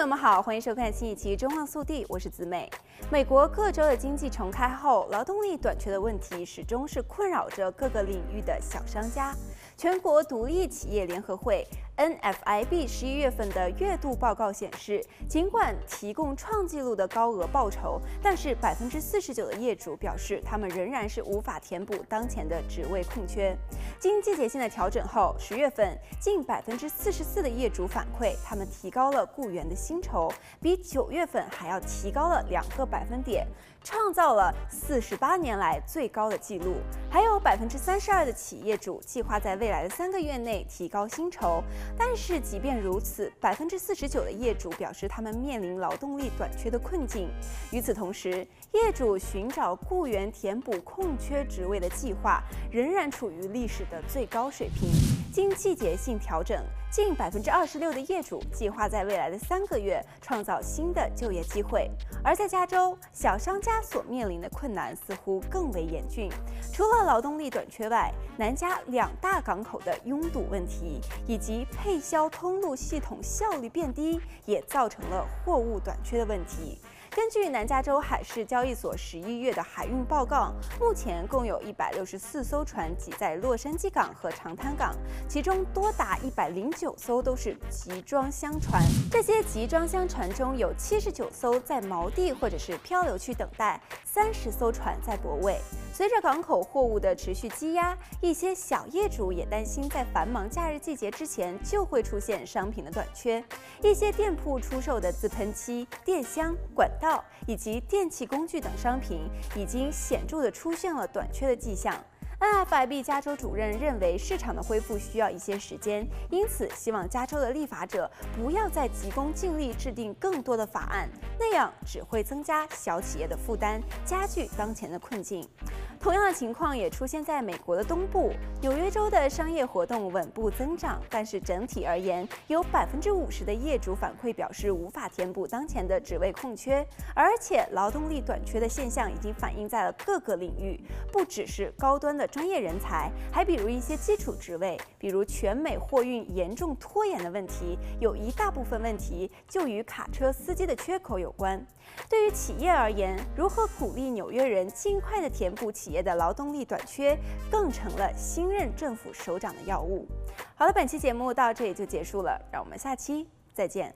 朋友们好，欢迎收看新一期《中望速递》，我是子美。美国各州的经济重开后，劳动力短缺的问题始终是困扰着各个领域的小商家。全国独立企业联合会。NFIB 十一月份的月度报告显示，尽管提供创纪录的高额报酬，但是百分之四十九的业主表示，他们仍然是无法填补当前的职位空缺。经季节性的调整后，十月份近百分之四十四的业主反馈，他们提高了雇员的薪酬，比九月份还要提高了两个百分点，创造了四十八年来最高的纪录。还有百分之三十二的企业主计划在未来的三个月内提高薪酬。但是，即便如此，百分之四十九的业主表示他们面临劳动力短缺的困境。与此同时，业主寻找雇员填补空缺职位的计划仍然处于历史的最高水平。经季节性调整，近百分之二十六的业主计划在未来的三个月创造新的就业机会。而在加州，小商家所面临的困难似乎更为严峻。除了劳动力短缺外，南加两大港口的拥堵问题以及配销通路系统效率变低，也造成了货物短缺的问题。根据南加州海事交易所十一月的海运报告，目前共有一百六十四艘船挤在洛杉矶港和长滩港，其中多达一百零九艘都是集装箱船。这些集装箱船中有七十九艘在锚地或者是漂流区等待，三十艘船在泊位。随着港口货物的持续积压，一些小业主也担心在繁忙假日季节之前就会出现商品的短缺。一些店铺出售的自喷漆、电箱、管道以及电器工具等商品，已经显著地出现了短缺的迹象。NFIB 加州主任认为，市场的恢复需要一些时间，因此希望加州的立法者不要再急功近利制定更多的法案，那样只会增加小企业的负担，加剧当前的困境。同样的情况也出现在美国的东部，纽约州的商业活动稳步增长，但是整体而言，有百分之五十的业主反馈表示无法填补当前的职位空缺，而且劳动力短缺的现象已经反映在了各个领域，不只是高端的专业人才，还比如一些基础职位，比如全美货运严重拖延的问题，有一大部分问题就与卡车司机的缺口有关。对于企业而言，如何鼓励纽约人尽快的填补企业的劳动力短缺，更成了新任政府首长的要务。好了，本期节目到这里就结束了，让我们下期再见。